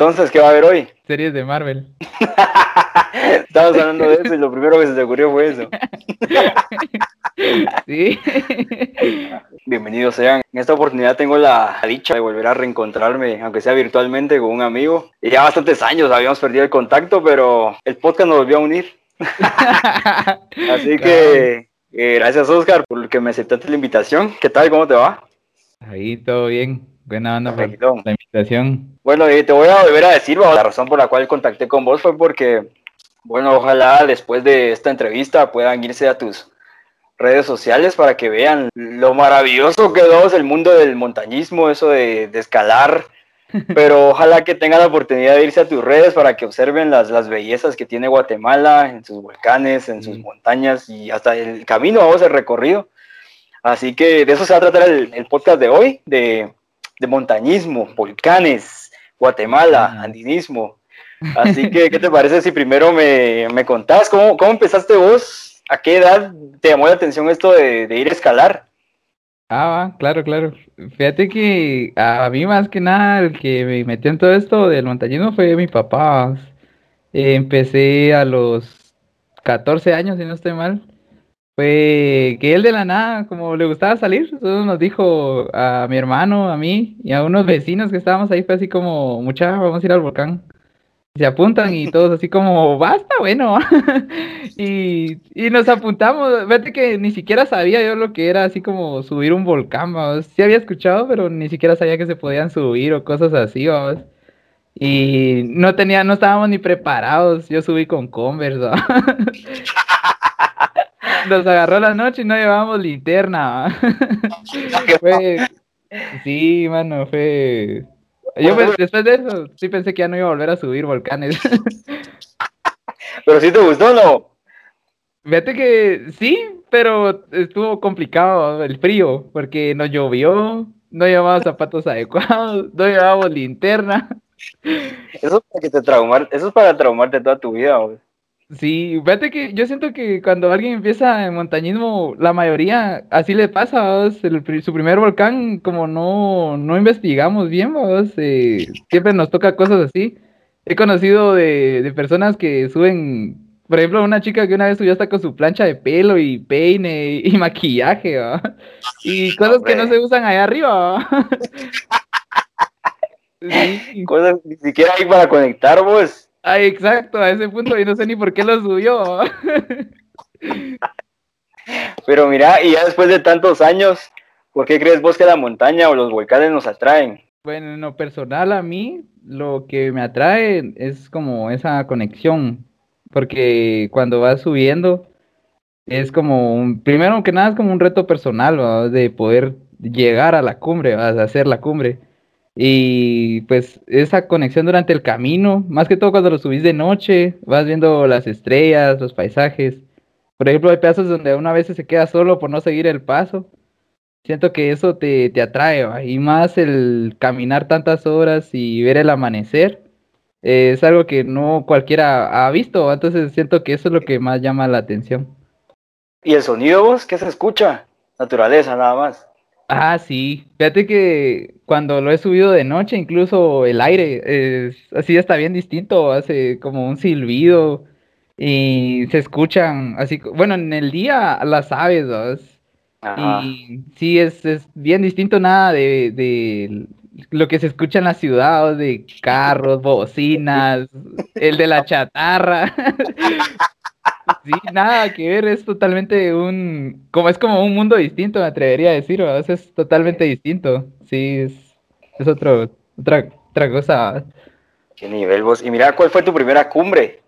entonces qué va a haber hoy? Series de Marvel. Estábamos hablando de eso y lo primero que se te ocurrió fue eso. Sí. Bienvenidos sean. En esta oportunidad tengo la dicha de volver a reencontrarme, aunque sea virtualmente, con un amigo. Y ya bastantes años habíamos perdido el contacto, pero el podcast nos volvió a unir. Así que eh, gracias Oscar por que me aceptaste la invitación. ¿Qué tal? ¿Cómo te va? Ahí todo bien. Buena onda por Perfecto. la invitación. Bueno, eh, te voy a volver a decir, la razón por la cual contacté con vos fue porque, bueno, ojalá después de esta entrevista puedan irse a tus redes sociales para que vean lo maravilloso que es el mundo del montañismo, eso de, de escalar. Pero ojalá que tengan la oportunidad de irse a tus redes para que observen las, las bellezas que tiene Guatemala en sus volcanes, en sus montañas y hasta el camino, vamos, el recorrido. Así que de eso se va a tratar el, el podcast de hoy, de, de montañismo, volcanes, Guatemala, Ah. andinismo. Así que, ¿qué te parece si primero me, me contás cómo, cómo empezaste vos? ¿A qué edad te llamó la atención esto de, de ir a escalar? Ah, va, claro, claro. Fíjate que a mí más que nada el que me metió en todo esto del montañismo fue mi papá. Eh, empecé a los 14 años, si no estoy mal. Fue que él de la nada, como le gustaba salir, solo nos dijo a mi hermano, a mí y a unos vecinos que estábamos ahí, fue así como, mucha, vamos a ir al volcán. Se apuntan y todos así como, basta, bueno. y, y nos apuntamos. Fíjate que ni siquiera sabía yo lo que era así como subir un volcán, vamos. Sí había escuchado, pero ni siquiera sabía que se podían subir o cosas así, vamos. Y no tenía, no estábamos ni preparados. Yo subí con Converse. Nos agarró la noche y no llevábamos linterna. sí, mano, fue. Yo pues, después de eso sí pensé que ya no iba a volver a subir volcanes. Pero si te gustó o no? Fíjate que sí, pero estuvo complicado el frío, porque nos llovió, no llevábamos zapatos adecuados, no llevábamos linterna. Eso es para que te traumar, eso es para traumarte toda tu vida, güey. Sí, fíjate que yo siento que cuando alguien empieza en montañismo, la mayoría así le pasa. El su primer volcán, como no, no investigamos bien. Eh, siempre nos toca cosas así. He conocido de, de personas que suben, por ejemplo, una chica que una vez subió hasta con su plancha de pelo y peine y, maquillaje, ¿va? Y cosas que no se usan allá arriba. Sí. Cosas ni siquiera hay para conectar, vos. Ay, exacto, a ese punto yo no sé ni por qué lo subió. Pero mira, y ya después de tantos años, ¿por qué crees vos que la montaña o los volcanes nos atraen? Bueno, en lo personal a mí lo que me atrae es como esa conexión, porque cuando vas subiendo es como un, primero que nada es como un reto personal, de poder llegar a la cumbre, de hacer la cumbre. Y pues esa conexión durante el camino, más que todo cuando lo subís de noche, vas viendo las estrellas, los paisajes. Por ejemplo, hay pedazos donde una vez se queda solo por no seguir el paso. Siento que eso te, te atrae, y más el caminar tantas horas y ver el amanecer. eh, es algo que no cualquiera ha visto, entonces siento que eso es lo que más llama la atención. ¿Y el sonido vos? ¿Qué se escucha? Naturaleza, nada más. Ah, sí. Fíjate que cuando lo he subido de noche, incluso el aire es así está bien distinto, hace como un silbido y se escuchan así, bueno, en el día las aves. Ajá. Y sí, es, es bien distinto nada de, de lo que se escucha en la ciudad, ¿va? de carros, bocinas, el de la chatarra. Sí, nada que ver, es totalmente un, como es como un mundo distinto, me atrevería a decir, sea, es totalmente distinto, sí, es, es otro, otra, otra cosa. ¿Qué nivel vos? Y mira, ¿cuál fue tu primera cumbre?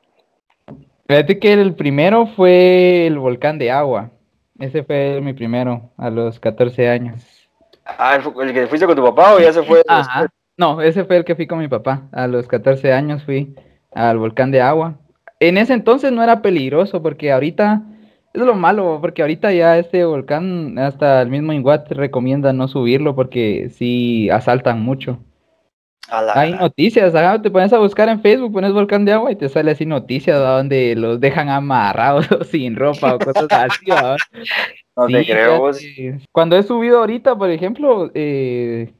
Fíjate que el primero fue el volcán de agua, ese fue mi primero, a los 14 años. Ah, ¿el, el que fuiste con tu papá o ya se fue? Ajá, no, ese fue el que fui con mi papá, a los 14 años fui al volcán de agua. En ese entonces no era peligroso, porque ahorita, es lo malo, porque ahorita ya este volcán, hasta el mismo Inguat recomienda no subirlo, porque sí asaltan mucho. Hay noticias, te pones a buscar en Facebook, pones volcán de agua y te sale así noticias ¿va? donde los dejan amarrados sin ropa o cosas así. ¿va? no te Sí, creo Cuando he subido ahorita, por ejemplo, eh,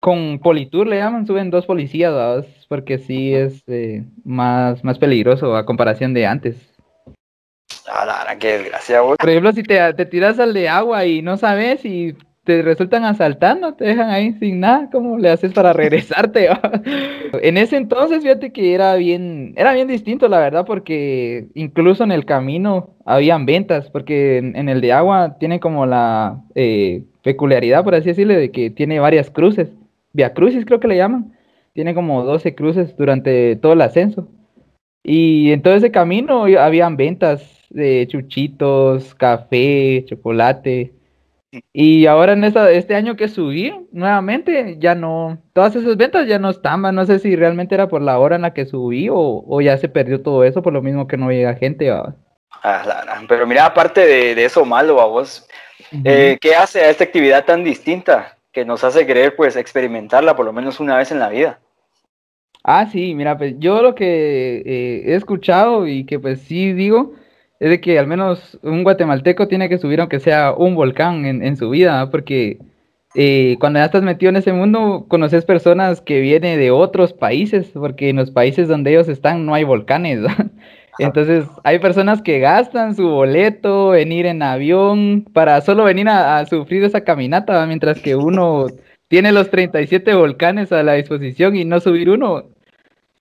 con Politur le llaman, suben dos policías. Porque sí es eh, más, más peligroso a comparación de antes. A la gran, qué desgracia vos. Por ejemplo, si te, te tiras al de agua y no sabes y te resultan asaltando, te dejan ahí sin nada, ¿cómo le haces para regresarte? en ese entonces, fíjate que era bien, era bien distinto, la verdad, porque incluso en el camino habían ventas, porque en, en el de agua tiene como la eh, peculiaridad, por así decirlo, de que tiene varias cruces, via crucis creo que le llaman, tiene como 12 cruces durante todo el ascenso. Y en todo ese camino habían ventas de chuchitos, café, chocolate. Y ahora en esta, este año que subí nuevamente, ya no, todas esas ventas ya no están, va, no sé si realmente era por la hora en la que subí o, o ya se perdió todo eso por lo mismo que no llega gente. va. A la gran. Pero mira, aparte de, de eso malo a vos, eh, ¿qué hace a esta actividad tan distinta que nos hace querer pues experimentarla por lo menos una vez en la vida? Ah, sí, mira, pues yo lo que eh, he escuchado y que pues sí digo es de que al menos un guatemalteco tiene que subir aunque sea un volcán en, en su vida, ¿va? porque eh, cuando ya estás metido en ese mundo conoces personas que vienen de otros países, porque en los países donde ellos están no hay volcanes, ¿va? Entonces hay personas que gastan su boleto en ir en avión para solo venir a, a sufrir esa caminata, ¿va? mientras que uno tiene los 37 volcanes a la disposición y no subir uno,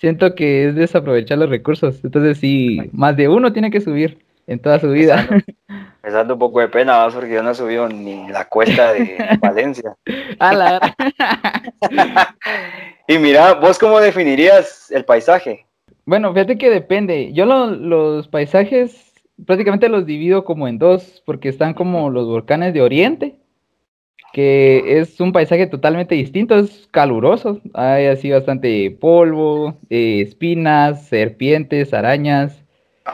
siento que es desaprovechar los recursos. Entonces sí, más de uno tiene que subir en toda su vida. Me un poco de pena, porque yo no he subido ni la cuesta de Valencia. A la- Y mira, ¿vos cómo definirías el paisaje? Bueno, fíjate que depende. Yo lo- los paisajes prácticamente los divido como en dos, porque están como los volcanes de Oriente, que es un paisaje totalmente distinto, es caluroso, hay así bastante polvo, eh, espinas, serpientes, arañas,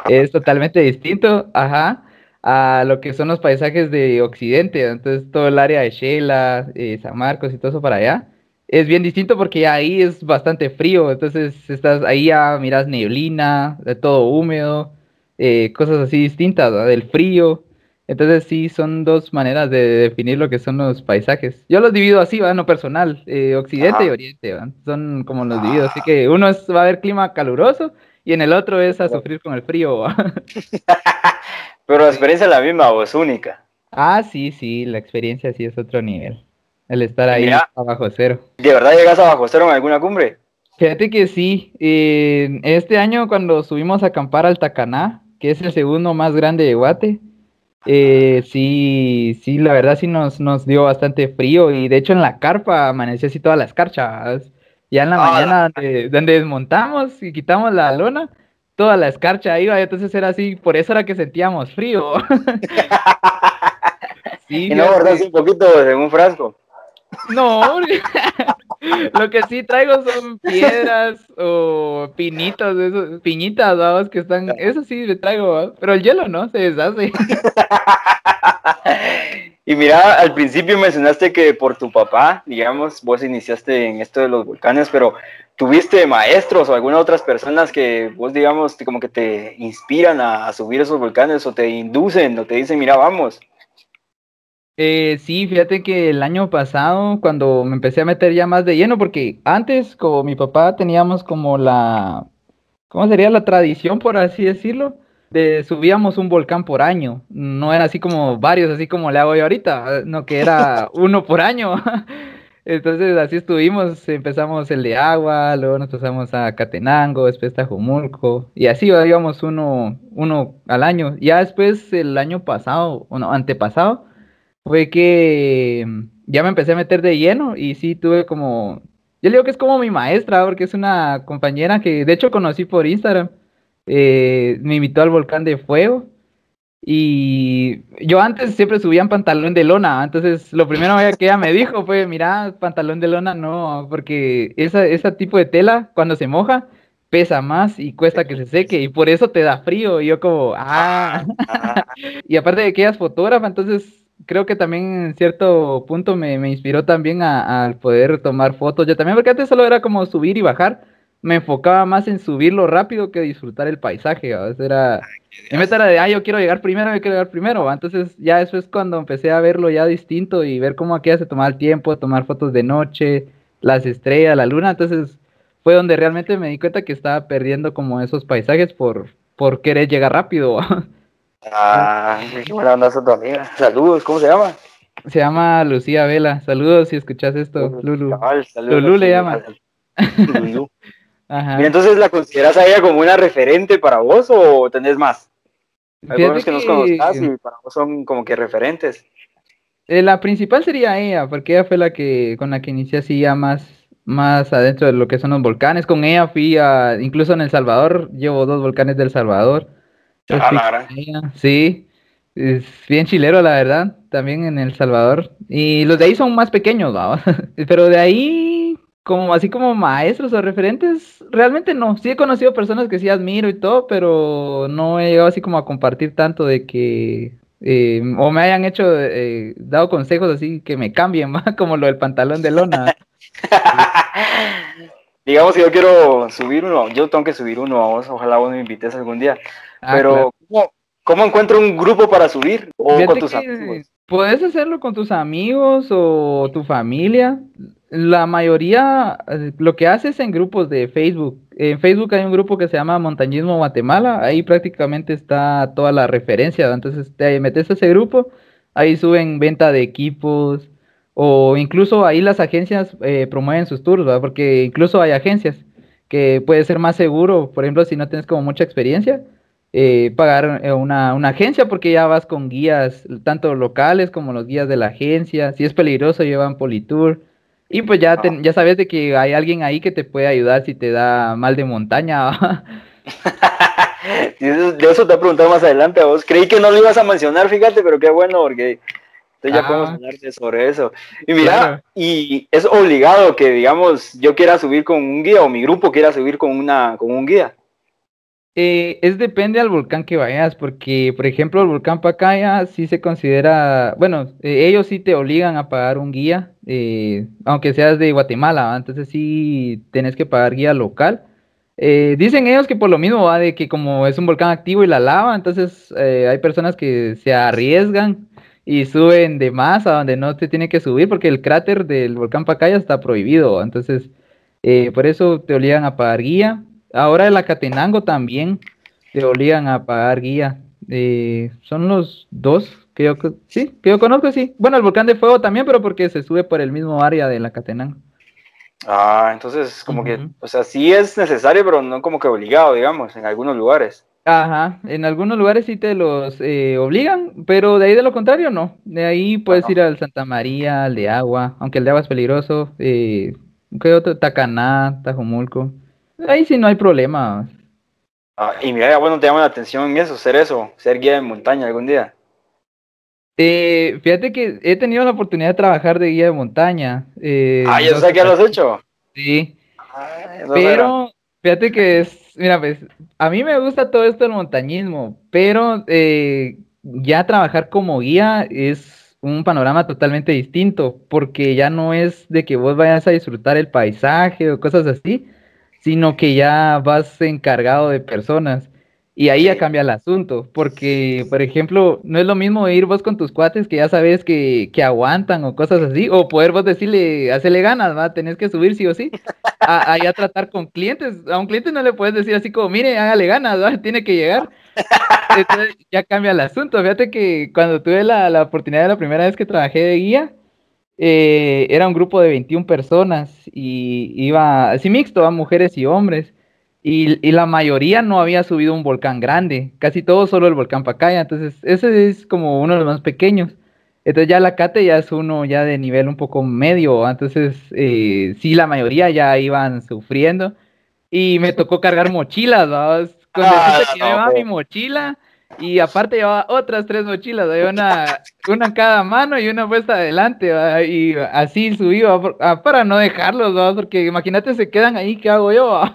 es totalmente distinto, ajá, a lo que son los paisajes de Occidente, entonces todo el área de Shela, eh, San Marcos y todo eso para allá. Es bien distinto porque ahí es bastante frío, entonces estás ahí ya miras neblina, todo húmedo, eh, cosas así distintas, del frío. Entonces sí, son dos maneras de definir lo que son los paisajes. Yo los divido así, ¿va? No personal, eh, occidente y oriente, ¿va? Son como los divido. Así que uno es, va a haber clima caluroso y en el otro es a sufrir con el frío, ¿va? Pero la experiencia es la misma, vos, única. Ah, sí, sí, la experiencia sí es otro nivel. El estar ahí Mira. abajo cero. ¿De verdad llegas a bajo cero en alguna cumbre? Fíjate que sí, eh, este año cuando subimos a acampar al Tacaná, que es el segundo más grande de Guate, eh, sí, sí, la verdad sí nos, nos dio bastante frío y de hecho en la carpa amaneció así todas las escarcha. Ya en la Ah, mañana donde, donde desmontamos y quitamos la lona, toda la escarcha iba, entonces era así, por eso era que sentíamos frío. Sí, Y no fíjate. guardas un poquito en un frasco. No, lo que sí traigo son piedras o pinitos, esos, piñitas, vamos, que están, eso sí me traigo, ¿va? pero el hielo no, se deshace. Y mira, al principio mencionaste que por tu papá, digamos, vos iniciaste en esto de los volcanes, pero ¿tuviste maestros o algunas otras personas que vos, digamos, como que te inspiran a, a subir esos volcanes o te inducen o te dicen, mira, vamos? Eh, sí, fíjate que el año pasado, cuando me empecé a meter ya más de lleno, porque antes, como mi papá, teníamos como la, ¿cómo sería la tradición, por así decirlo? De subíamos un volcán por año. No era así como varios, así como le hago yo ahorita, no que era uno por año. Entonces así estuvimos, empezamos el de agua, luego nos pasamos a Catenango, después Tajumulco, y así íbamos uno, uno al año. Ya después, el año pasado, o no, antepasado, fue que mm, ya me empecé a meter de lleno y sí tuve como, yo le digo que es como mi maestra, porque es una compañera que de hecho conocí por Instagram, eh, me invitó al volcán de fuego y yo antes siempre subía en pantalón de lona, entonces lo primero que ella me dijo fue, mira, pantalón de lona no, porque esa, ese tipo de tela cuando se moja pesa más y cuesta que se seque y por eso te da frío y yo como, ah, Ah, y aparte de que ella es fotógrafa, entonces creo que también en cierto punto me, me inspiró también a- al poder tomar fotos. Yo también, porque antes solo era como subir y bajar. Me enfocaba más en subirlo rápido que disfrutar el paisaje. ¿va? Esa Era, mi meta era de, ah, yo quiero llegar primero, yo quiero llegar primero. ¿va? Entonces ya eso es cuando empecé a verlo ya distinto y ver cómo aquella se tomaba el tiempo, tomar fotos de noche, las estrellas, la luna. Entonces fue donde realmente me di cuenta que estaba perdiendo como esos paisajes por, por querer llegar rápido. ¿va? Ah, qué buena onda tu amiga. Saludos, ¿cómo se llama? Se llama Lucía Vela. Saludos si escuchas esto, Lulu. Cabal, saludos. Lulú le llama. Lulú. Ajá. Mira, entonces, ¿la consideras a ella como una referente para vos o tenés más? Algunos que nos conozcas y para vos son como que referentes. eh, la principal sería ella, porque ella fue la que con la que inicié así ya más, más adentro de lo que son los volcanes. Con ella fui a, incluso en El Salvador, llevo dos volcanes del Salvador. Ah, Sí, es bien chilero la verdad, también en El Salvador. Y los de ahí son más pequeños. Pero de ahí, como así como maestros o referentes, realmente no. Sí he conocido personas que sí admiro y todo, pero no he llegado así como a compartir tanto de que eh, o me hayan hecho, eh, dado consejos así que me cambien, ¿va? Como lo del pantalón de lona. Digamos que yo quiero subir uno, yo tengo que subir uno a vos, ojalá vos me invites algún día. Ah, Pero, claro. ¿cómo, cómo encuentro un grupo para subir? ¿O Fíjate con tus amigos? Puedes hacerlo con tus amigos o tu familia. La mayoría eh, lo que hace es en grupos de Facebook. En Facebook hay un grupo que se llama Montañismo Guatemala. Ahí prácticamente está toda la referencia. Entonces te metes a ese grupo. Ahí suben venta de equipos. O incluso ahí las agencias eh, promueven sus tours, ¿va? Porque incluso hay agencias que puede ser más seguro. Por ejemplo, si no tienes como mucha experiencia eh, pagar eh, una, una agencia porque ya vas con guías, tanto locales como los guías de la agencia. Si es peligroso, llevan Politour. Y pues ya, te- Ah. ya sabes de que hay alguien ahí que te puede ayudar si te da mal de montaña. de eso te voy a preguntar más adelante a vos. Creí que no lo ibas a mencionar, fíjate, pero qué bueno, porque entonces ya Ah. podemos hablar de- sobre eso. Y mira, Claro. y es obligado que, digamos, yo quiera subir con un guía o mi grupo quiera subir con, una, con un guía. Eh, es depende al volcán que vayas, porque por ejemplo el volcán Pacaya sí se considera, bueno, eh, ellos sí te obligan a pagar un guía, eh, aunque seas de Guatemala, entonces sí tenés que pagar guía local. Eh, dicen ellos que por lo mismo va de que como es un volcán activo y la lava, entonces hay personas que se arriesgan y suben de más a donde no te tiene que subir, porque el cráter del volcán Pacaya está prohibido, entonces por eso te obligan a pagar guía. Ahora el Acatenango también te obligan a pagar guía. Eh, son los dos que yo, sí, que yo conozco, sí. Bueno, el volcán de fuego también, pero porque se sube por el mismo área del Acatenango. Ah, entonces como que, o sea, sí es necesario, pero no como que obligado, digamos, en algunos lugares. Ajá, en algunos lugares sí te los eh, obligan, pero de ahí de lo contrario no. De ahí puedes Ajá. ir al Santa María, al de agua, aunque el de agua es peligroso. Eh, ¿qué otro? Tacaná, Tajumulco. Ahí sí no hay problema. Ah, y mira, bueno, te llama la atención eso, ser eso, ser guía de montaña algún día. Eh, fíjate que he tenido la oportunidad de trabajar de guía de montaña. eh, Ah, ya dos sé que lo has hecho. Sí, Ah, pero fíjate que es, mira, pues, a mí me gusta todo esto del montañismo, pero eh, ya trabajar como guía es un panorama totalmente distinto, porque ya no es de que vos vayas a disfrutar el paisaje o cosas así, sino que ya vas encargado de personas. Y ahí ya cambia el asunto, porque, por ejemplo, no es lo mismo ir vos con tus cuates que ya sabes que, que aguantan o cosas así, o poder vos decirle, hacele ganas, va, tenés que subir sí o sí, a, a ya tratar con clientes. A un cliente no le puedes decir así como, mire, hágale ganas, ¿va? tiene que llegar. Entonces ya cambia el asunto. Fíjate que cuando tuve la, la oportunidad de la primera vez que trabajé de guía, eh, era un grupo de 21 personas y iba así mixto, a mujeres y hombres. Y, y la mayoría no había subido un volcán grande, casi todo solo el volcán Pacaya. Entonces, ese es como uno de los más pequeños. Entonces ya la Cate ya es uno ya de nivel un poco medio. Entonces, eh, sí, la mayoría ya iban sufriendo. Y me tocó cargar mochilas, ¿va? Con Ah, decirte que yo no, llevaba mi mochila y aparte llevaba otras tres mochilas, una, una en cada mano y una puesta adelante, ¿va? y así subí ah, para no dejarlos, ¿va? porque imagínate se quedan ahí, ¿qué hago yo?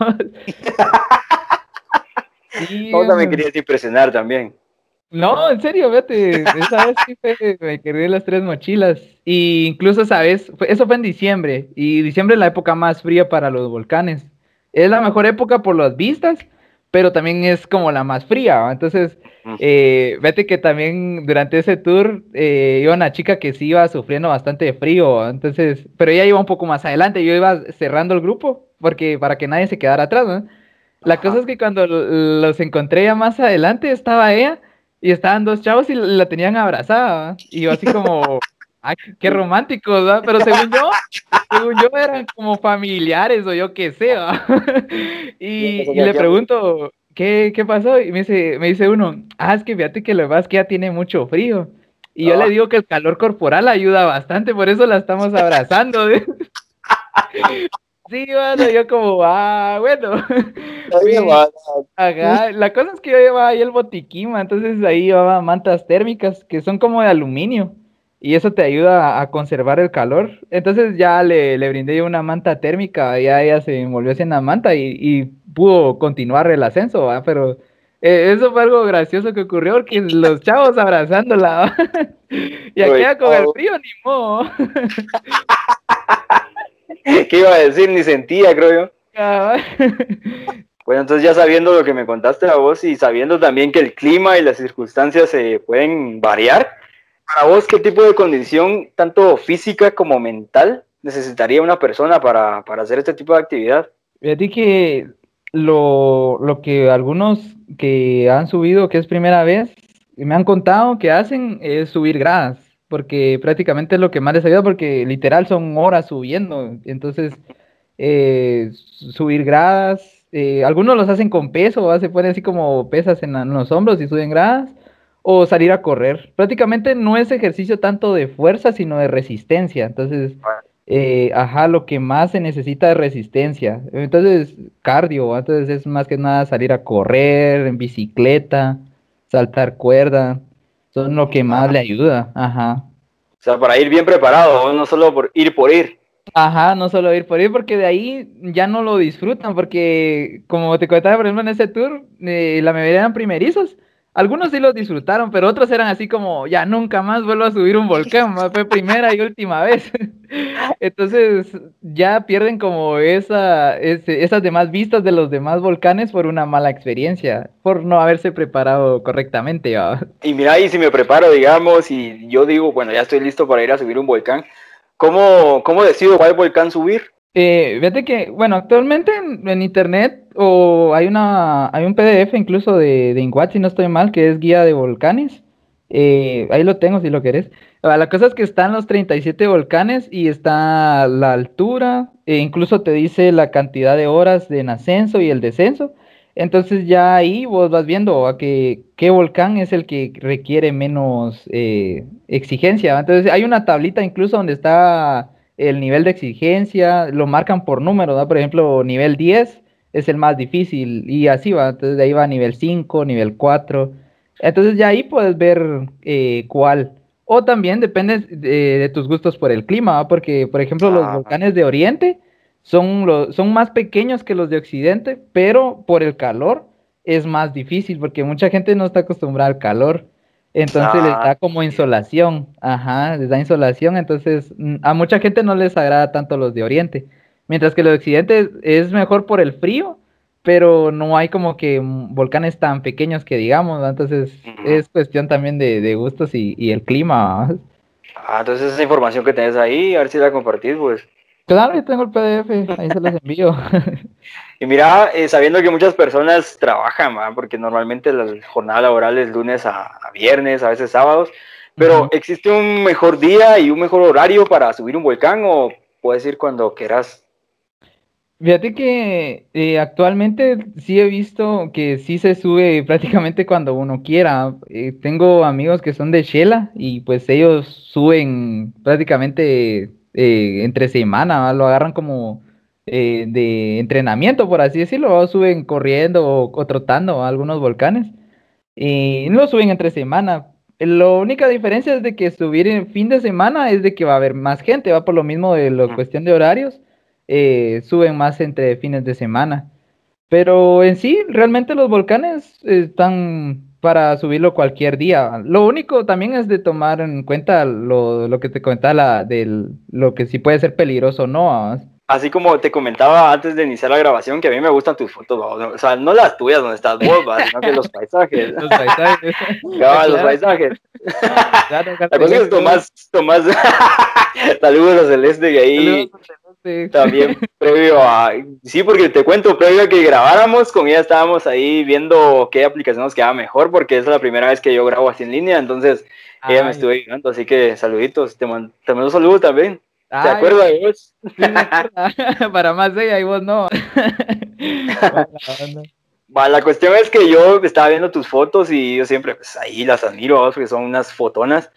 Sí, Vos también hombre. querías impresionar también. No, en serio, vete. Esa vez sí fue, me quedé las tres mochilas. Y incluso esa vez, eso fue en diciembre. Y diciembre es la época más fría para los volcanes. Es la mejor época por las vistas, pero también es como la más fría. ¿va? Entonces, eh, vete que también durante ese tour eh, iba una chica que sí iba sufriendo bastante de frío. ¿va? Entonces, pero ella iba un poco más adelante. Yo iba cerrando el grupo porque para que nadie se quedara atrás. ¿no? La Ajá. cosa es que cuando los encontré ya más adelante, estaba ella y estaban dos chavos y la tenían abrazada. ¿va? Y yo así como, ay, qué románticos, ¿va? Pero según yo, según yo eran como familiares o yo qué sé. Y, le pregunto, ¿qué, qué pasó? Y me dice, me dice uno, ah, es que fíjate que lo que pasa es que ya tiene mucho frío. Y yo Ah. le digo que el calor corporal ayuda bastante, por eso la estamos abrazando. Sí, bueno, yo como, ah, bueno. Ajá, la cosa es que yo llevaba ahí el botiquín, entonces ahí llevaba mantas térmicas que son como de aluminio y eso te ayuda a, conservar el calor. Entonces ya le, le brindé yo una manta térmica, ya ella se envolvió en la manta y, y pudo continuar el ascenso, ¿va? Pero eh, eso fue algo gracioso que ocurrió porque los chavos abrazándola, ¿va? y Uy, aquella con el frío ni modo. ¿Qué iba a decir? Ni sentía, creo yo. Cabal. Bueno, entonces ya sabiendo lo que me contaste a vos y sabiendo también que el clima y las circunstancias se pueden variar, para vos, ¿qué tipo de condición, tanto física como mental, necesitaría una persona para, para hacer este tipo de actividad? Fíjate que lo, lo que algunos que han subido, que es primera vez, me han contado que hacen es subir gradas, porque prácticamente es lo que más les ayuda, porque literal son horas subiendo. Entonces, eh, subir gradas, eh, algunos los hacen con peso, ¿va? se ponen así como pesas en, la- en los hombros y suben gradas, o salir a correr. Prácticamente no es ejercicio tanto de fuerza, sino de resistencia. Entonces, eh, ajá, lo que más se necesita es resistencia. Entonces, cardio, entonces es más que nada salir a correr en bicicleta, saltar cuerda, son lo que más le ayuda, ajá. O sea, para ir bien preparado, no solo por ir por ir. Ajá, no solo ir por ir, porque de ahí ya no lo disfrutan, porque como te contaba, por ejemplo, en ese tour, eh, la mayoría eran primerizos. Algunos sí los disfrutaron, pero otros eran así como, ya nunca más vuelvo a subir un volcán, fue primera y última vez. Entonces ya pierden como esa, ese- esas demás vistas de los demás volcanes por una mala experiencia, por no haberse preparado correctamente. ¿va? Y mira, y si me preparo, digamos, y yo digo, bueno, ya estoy listo para ir a subir un volcán, ¿cómo, cómo decido cuál volcán subir? Eh, fíjate que, bueno, actualmente en, en internet o hay una, hay un PDF incluso de, de Inguat, si no estoy mal, que es guía de volcanes. Eh, ahí lo tengo si lo querés. Ah, La cosa es que están los 37 volcanes y está la altura, e incluso te dice la cantidad de horas de ascenso y el descenso. Entonces ya ahí vos vas viendo a que, qué volcán es el que requiere menos eh, exigencia. Entonces hay una tablita incluso donde está el nivel de exigencia, lo marcan por número, ¿no? Por ejemplo, nivel 10 es el más difícil y así va. Entonces de ahí va nivel 5, nivel 4. Entonces ya ahí puedes ver eh, cuál. O también depende de, de tus gustos por el clima, ¿va? porque por ejemplo los Ah. volcanes de Oriente son, los, son más pequeños que los de Occidente, pero por el calor es más difícil porque mucha gente no está acostumbrada al calor. Entonces les Ah. da como insolación, ajá, les da insolación, entonces mm, a mucha gente no les agrada tanto los de Oriente, mientras que los de Occidente es mejor por el frío, pero no hay como que volcanes tan pequeños que digamos, entonces es cuestión también de, de gustos y, y el clima. Ah, entonces esa información que tenés ahí, a ver si la compartís, pues. Claro, yo tengo el PDF, ahí se los envío. Y mira, eh, sabiendo que muchas personas trabajan, ¿va? porque normalmente la jornada laboral es lunes a, a viernes, a veces sábados, pero. ¿existe un mejor día y un mejor horario para subir un volcán o puedes ir cuando quieras? Fíjate que eh, actualmente sí he visto que sí se sube prácticamente cuando uno quiera. Eh, tengo amigos que son de Shela y pues ellos suben prácticamente eh, entre semana, ¿va? lo agarran como de entrenamiento, por así decirlo, o suben corriendo o, o trotando a algunos volcanes y no lo suben entre semana. La única diferencia es de que subir en fin de semana es de que va a haber más gente, va por lo mismo de la cuestión de horarios eh, suben más entre fines de semana. Pero en sí, realmente los volcanes están para subirlo cualquier día. Lo único también es de tomar en cuenta lo, lo que te comentaba la, del, lo que sí puede ser peligroso o no. ¿ah? Así como te comentaba antes de iniciar la grabación, que a mí me gustan tus fotos, ¿va? o sea, no las tuyas donde estás vos, ¿va? sino que los paisajes. Los paisajes. Cabal, los paisajes. Claro, La cosa es Tomás, Tomás, saludos a Celeste y ahí Sí. también previo a, sí, porque te cuento, previo a que grabáramos, con ella estábamos ahí viendo qué aplicación nos quedaba mejor, porque es la primera vez que yo grabo así en línea, entonces ella me Ay, estuvo ayudando, así que saluditos, te, man- te mando un saludo también. ¿Te ay, acuerdas de vos? sí. Para más ella y vos no. Va, la cuestión es que yo estaba viendo tus fotos y yo siempre, pues ahí las admiro, porque son unas fotonas.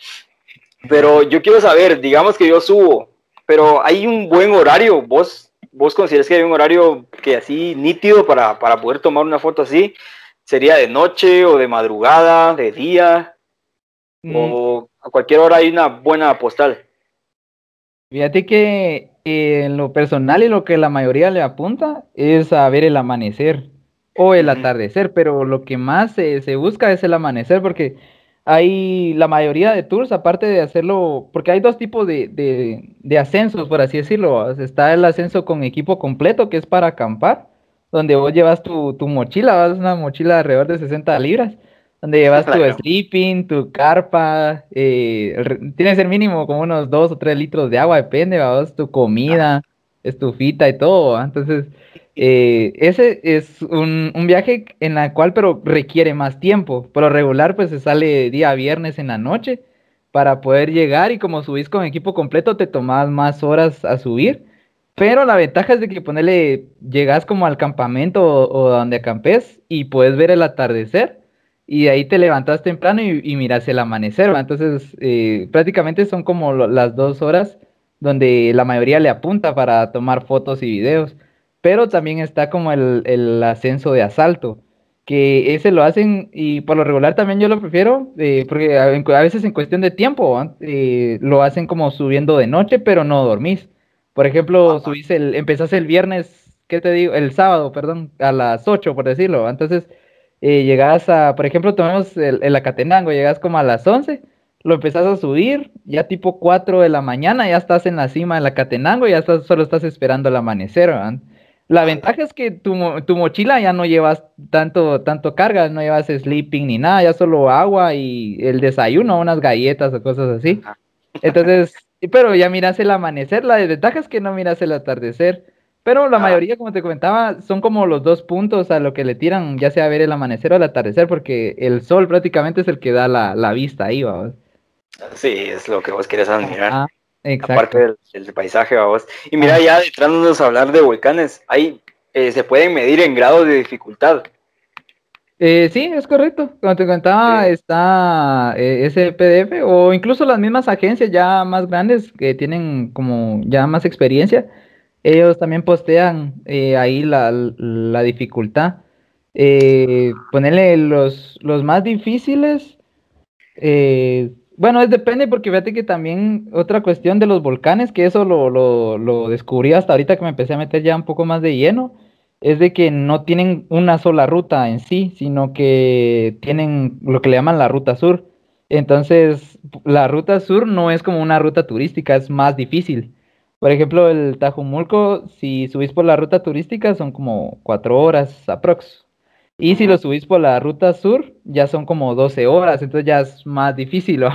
Pero yo quiero saber, digamos que yo subo, pero hay un buen horario. ¿Vos, vos consideras que hay un horario que así nítido para, para poder tomar una foto así? ¿Sería de noche o de madrugada, de día? Mm, ¿O a cualquier hora hay una buena postal? Fíjate que eh, en lo personal y lo que la mayoría le apunta es a ver el amanecer o el atardecer, pero lo que más se busca es el amanecer porque hay la mayoría de tours, aparte de hacerlo, porque hay dos tipos de, de, de ascensos, por así decirlo. Está el ascenso con equipo completo, que es para acampar, donde vos llevas tu, tu mochila, vas una mochila de alrededor de 60 libras, donde llevas tu sleeping, tu carpa, eh, el re- tiene que ser mínimo como unos 2 o 3 litros de agua, depende, vamos, tu comida, estufita y todo. Entonces, eh, ese es un, un viaje en la cual, pero requiere más tiempo. Por lo regular, pues se sale día viernes en la noche para poder llegar y como subís con equipo completo, te tomas más horas a subir. Pero la ventaja es de que ponerle, llegas como al campamento o, donde acampes y puedes ver el atardecer y de ahí te levantas temprano y, miras el amanecer, ¿va? Entonces, eh, prácticamente son como las dos horas donde la mayoría le apunta para tomar fotos y videos. Pero también está como el, el ascenso de asalto, que ese lo hacen y por lo regular también yo lo prefiero, eh, porque a, veces en cuestión de tiempo ¿va? Eh, lo hacen como subiendo de noche, pero no dormís. Por ejemplo, subís el, empezás el viernes, ¿qué te digo? El sábado, perdón, a las 8, por decirlo. Entonces, eh, llegás a, por ejemplo, tomemos el, el Acatenango, llegas como a las 11, lo empezás a subir, ya tipo 4 de la mañana, ya estás en la cima del Acatenango, ya estás, solo estás esperando el amanecer, ¿verdad? La ventaja es que tu, mo- tu mochila ya no llevas tanto, tanto carga, no llevas sleeping ni nada, ya solo agua y el desayuno, unas galletas o cosas así. Entonces, pero ya miras el amanecer, la desventaja es que no miras el atardecer. Pero la Ah. mayoría, como te comentaba, son como los dos puntos a lo que le tiran, ya sea ver el amanecer o el atardecer, porque el sol prácticamente es el que da la, la vista ahí, vamos. Sí, es lo que vos querés admirar. Aparte del, del paisaje, vamos. Y mira, ya entrándonos a hablar de volcanes, ahí eh, se pueden medir en grados de dificultad. Eh, sí, es correcto. Como te contaba, Sí. está eh, ese PDF o incluso las mismas agencias ya más grandes que tienen como ya más experiencia, ellos también postean eh, ahí la, la dificultad. Ponerle los, los más difíciles. Bueno, es depende porque fíjate que también otra cuestión de los volcanes, que eso lo, lo, lo descubrí hasta ahorita que me empecé a meter ya un poco más de lleno es de que no tienen una sola ruta en sí, sino que tienen lo que le llaman la ruta sur. Entonces, la ruta sur no es como una ruta turística, es más difícil. Por ejemplo, el Tajumulco, si subís por la ruta turística, son como cuatro horas aprox. Y si lo subís por la ruta sur, ya son como 12 horas, entonces ya es más difícil. ¿no?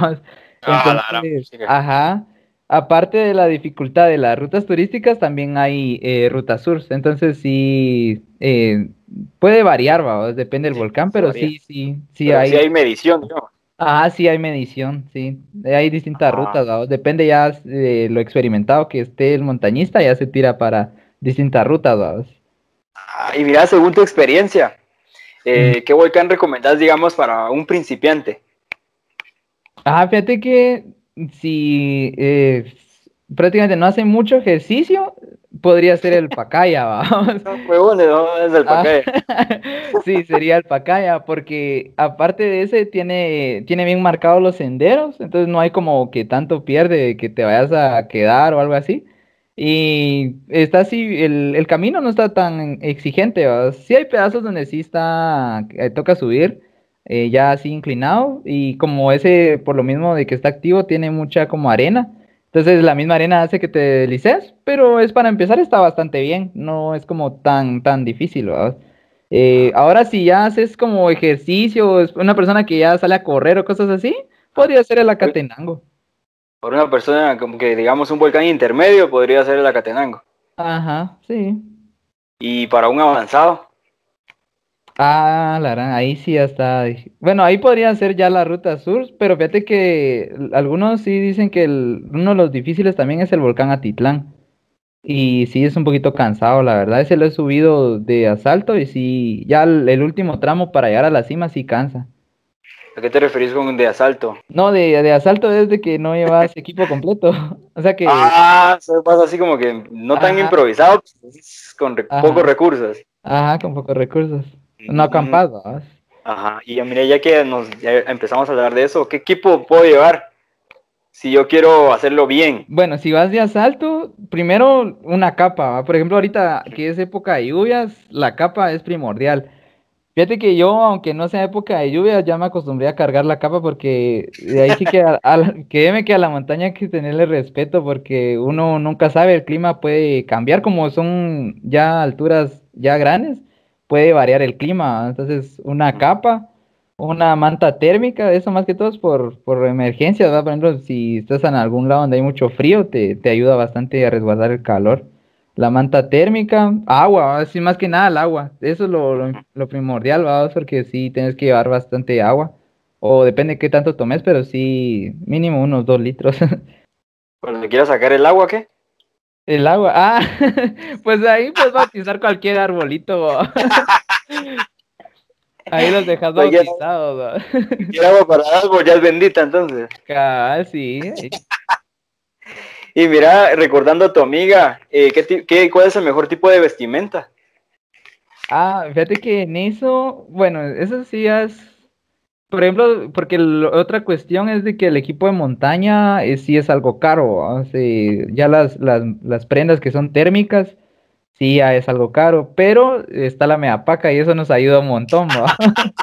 Ah, Entonces, ajá. Aparte de la dificultad de las rutas turísticas, también hay eh, rutas sur. Entonces sí eh, puede variar, ¿va? depende del Sí, volcán, pero varía. sí, sí, sí Pero hay. sí hay medición, ¿no? Ah, sí hay medición, sí. Hay distintas Ah. rutas, ¿va? Depende ya de lo experimentado que esté el montañista, ya se tira para distintas rutas, ¿va? Ah, y mira, según tu experiencia, eh, ¿qué volcán recomendás, digamos, para un principiante? Ah, fíjate que si eh, prácticamente no hace mucho ejercicio, podría ser el Pacaya, ¿va? Huevones, ¿no? Es el Ah, paquete. sí, sería el Pacaya, porque aparte de ese tiene, tiene bien marcados los senderos, entonces no hay como que tanto pierde que te vayas a quedar o algo así. Y está así, el, el camino no está tan exigente, ¿va? Sí hay pedazos donde sí está, eh, toca subir, eh, ya así inclinado y como ese, por lo mismo de que está activo, tiene mucha como arena. Entonces la misma arena hace que te deslices, pero es para empezar está bastante bien, no es como tan, tan difícil, ¿verdad? Eh, ahora si ya haces como ejercicio, una persona que ya sale a correr o cosas así, podría ser el Acatenango. Por una persona como que digamos un volcán intermedio podría ser el Acatenango. Ajá, sí. Y para un avanzado. Ah, la ahí sí ya está. Bueno, ahí podría ser ya la ruta sur, pero fíjate que algunos sí dicen que el- uno de los difíciles también es el volcán Atitlán. Y sí es un poquito cansado, la verdad. Ese lo he subido de asalto y sí, ya el, el último tramo para llegar a la cima sí cansa. ¿A qué te referís con de asalto? No, de, de asalto es de que no llevas equipo completo. O sea que, Ah, eso pasa así como que no tan improvisado, pues, con re- Ajá. pocos recursos. ajá, con pocos recursos. No Mm, acampado. Ajá, y ya mira, ya que nos ya empezamos a hablar de eso, ¿qué equipo puedo llevar? Si yo quiero hacerlo bien. Bueno, si vas de asalto, primero una capa. ¿va? Por ejemplo, ahorita que es época de lluvias, la capa es primordial. Fíjate que yo, aunque no sea época de lluvias, ya me acostumbré a cargar la capa porque de ahí sí que a, a la- créeme que a la montaña hay que tenerle respeto porque uno nunca sabe, el clima puede cambiar como son ya alturas ya grandes, puede variar el clima. Entonces, una capa, una manta térmica, eso más que todo es por, por emergencias. Por ejemplo, si estás en algún lado donde hay mucho frío, te, te ayuda bastante a resguardar el calor. La manta térmica, agua, así más que nada el agua. Eso es lo, lo, lo primordial, ¿va? Porque sí tienes que llevar bastante agua. O depende de qué tanto tomes, pero sí, mínimo unos dos litros. Cuando le quieras sacar el agua, ¿qué? El agua, ah, pues ahí puedes bautizar cualquier arbolito. Ahí los dejas bautizados. el agua para algo ya es bendita, entonces. Sí. Y mira, recordando a tu amiga, eh, ¿qué, qué- ¿cuál es el mejor tipo de vestimenta? Ah, fíjate que en eso, bueno, eso sí es, por ejemplo, porque la otra cuestión es de que el equipo de montaña eh, sí es algo caro, ¿va? Sí, ya las, las, las prendas que son térmicas, sí ya es algo caro, pero está la meapaca y eso nos ayuda un montón, ¿va?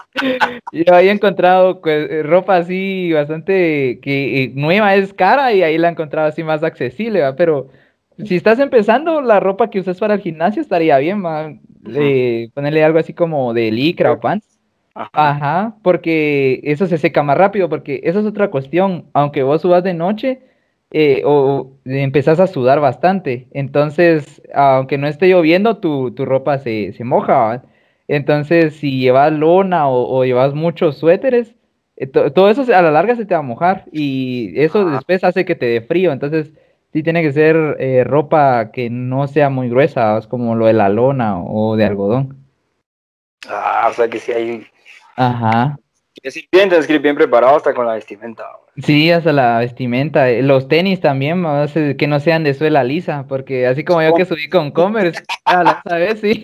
Yo había encontrado pues, eh, ropa así bastante que eh, nueva es cara y ahí la he encontrado así más accesible, ¿va? Pero si estás empezando, la ropa que usas para el gimnasio estaría bien, ¿va? Eh, ponerle algo así como de licra o pants. Ajá. Ajá, porque eso se seca más rápido, porque esa es otra cuestión. Aunque vos subas de noche, eh, o empezás a sudar bastante. Entonces, aunque no esté lloviendo, tu, tu ropa se, se moja. ¿va? Entonces, si llevas lona o, o llevas muchos suéteres, eh, to- todo eso a la larga se te va a mojar y eso Ah. después hace que te dé frío. Entonces, sí tiene que ser eh, ropa que no sea muy gruesa, es como lo de la lona o de algodón. Ah, o sea que sí hay Ajá. sí, bien, tienes que ir bien preparado hasta con la vestimenta. Sí, hasta la vestimenta, eh, los tenis también, que no sean de suela lisa, porque así como yo que subí con Converse, a la vez sí,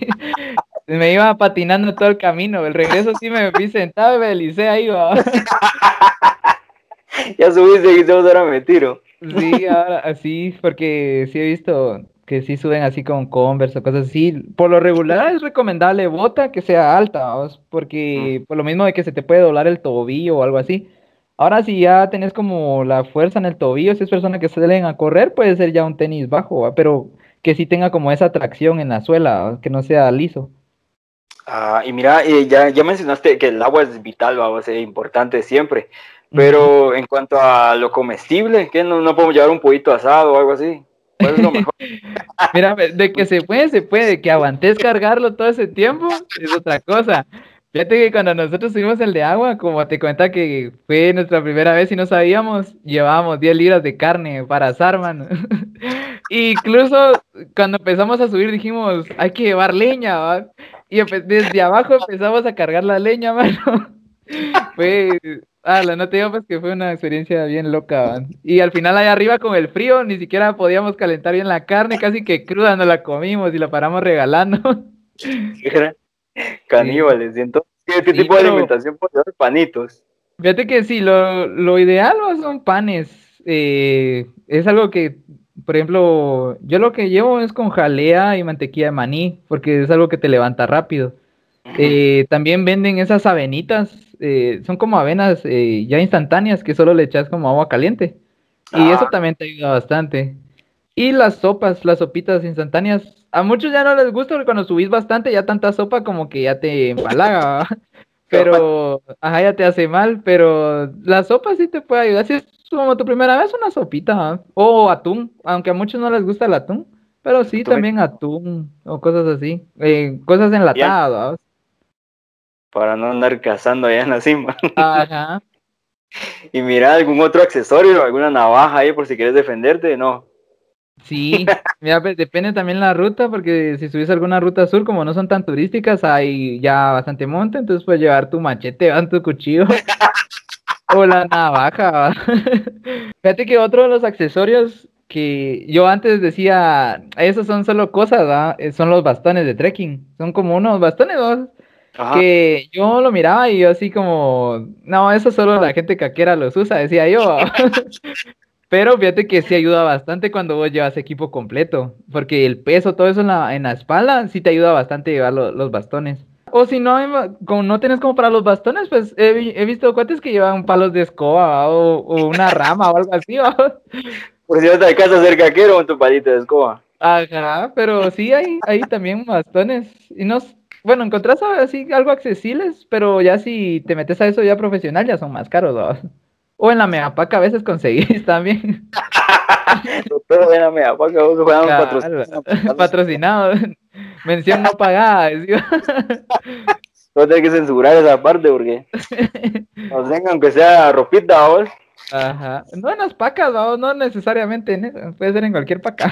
me iba patinando todo el camino, el regreso sí me vi sentado y me deslicé ahí, ¿va? Ya subiste y ahora me tiro. Sí, ahora así, porque sí he visto que sí suben así con Converse o cosas así. Por lo regular es recomendable bota que sea alta, porque por lo mismo de que se te puede doblar el tobillo o algo así. Ahora si ya tenés como la fuerza en el tobillo, si es persona que salen a correr, puede ser ya un tenis bajo, ¿va? pero que sí tenga como esa tracción en la suela, ¿va? que no sea liso. Ah, y mira, eh, ya, ya mencionaste que el agua es vital, va a ser importante siempre. Pero en cuanto a lo comestible, ¿qué? ¿No, no podemos llevar un pollito asado o algo así? ¿Cuál es lo mejor? Mira, de que se puede, se puede, que aguantes cargarlo todo ese tiempo, es otra cosa. Fíjate que cuando nosotros subimos el de agua, como te cuenta que fue nuestra primera vez y no sabíamos, llevábamos 10 libras de carne para asar, mano. Incluso cuando empezamos a subir dijimos, hay que llevar leña, ¿va? Y desde abajo empezamos a cargar la leña, mano. Fue, ah, no te digo pues que fue una experiencia bien loca, ¿va? Y al final allá arriba con el frío ni siquiera podíamos calentar bien la carne, casi que cruda nos la comimos y la paramos regalando. Caníbales. ¿Y entonces qué, qué Sí, tipo de alimentación llevar? Panitos. Fíjate que sí, lo, lo ideal son panes. eh, es algo que, por ejemplo, yo lo que llevo es con jalea y mantequilla de maní, porque es algo que te levanta rápido. Eh, también venden esas avenitas eh, son como avenas eh, ya instantáneas que solo le echas como agua caliente. Y eso Ah. también te ayuda bastante. Y las sopas, las sopitas instantáneas, a muchos ya no les gusta porque cuando subís bastante ya tanta sopa como que ya te empalaga. Pero ajá, ya te hace mal, pero la sopa sí te puede ayudar. Si es como tu primera vez, una sopita, o atún, aunque a muchos no les gusta el atún, pero sí Atún. también atún o cosas así, eh, cosas enlatadas. Para no andar cazando allá en la cima. Ajá. Y mira, algún otro accesorio, alguna navaja ahí por si quieres defenderte, no. Sí, mira, pues, depende también la ruta, porque si subís alguna ruta sur, como no son tan turísticas, hay ya bastante monte, entonces puedes llevar tu machete, tu cuchillo o la navaja. ¿va? Fíjate que otro de los accesorios que yo antes decía, esos son solo cosas, ¿va? Eh, son los bastones de trekking, son como unos bastones, que yo lo miraba y yo así como, no, eso solo la gente caquera los usa, decía yo. Pero fíjate que sí ayuda bastante cuando vos llevas equipo completo, porque el peso, todo eso en la, en la espalda, sí te ayuda bastante llevar lo- los bastones. O si no, como no tienes como para los bastones, pues he, vi- he visto cuates que llevan palos de escoba o, o una rama o algo así. ¿va? Por si no te alcanzas a ser caquero con tu palito de escoba. Ajá, pero sí hay, hay también bastones. Y no, bueno, encontrás así algo accesibles, pero ya si te metes a eso ya profesional, ya son más caros, ¿va? O en la Megapaca a veces conseguís también. Todo era mega paca, vos juegan Cabal, patrocinado. Patrocinado. Mención no pagada. Voy a tener que censurar esa parte porque nos den aunque sea ropita, vos. Ajá. No en las pacas, ¿va? no necesariamente en eso, puede ser en cualquier paca.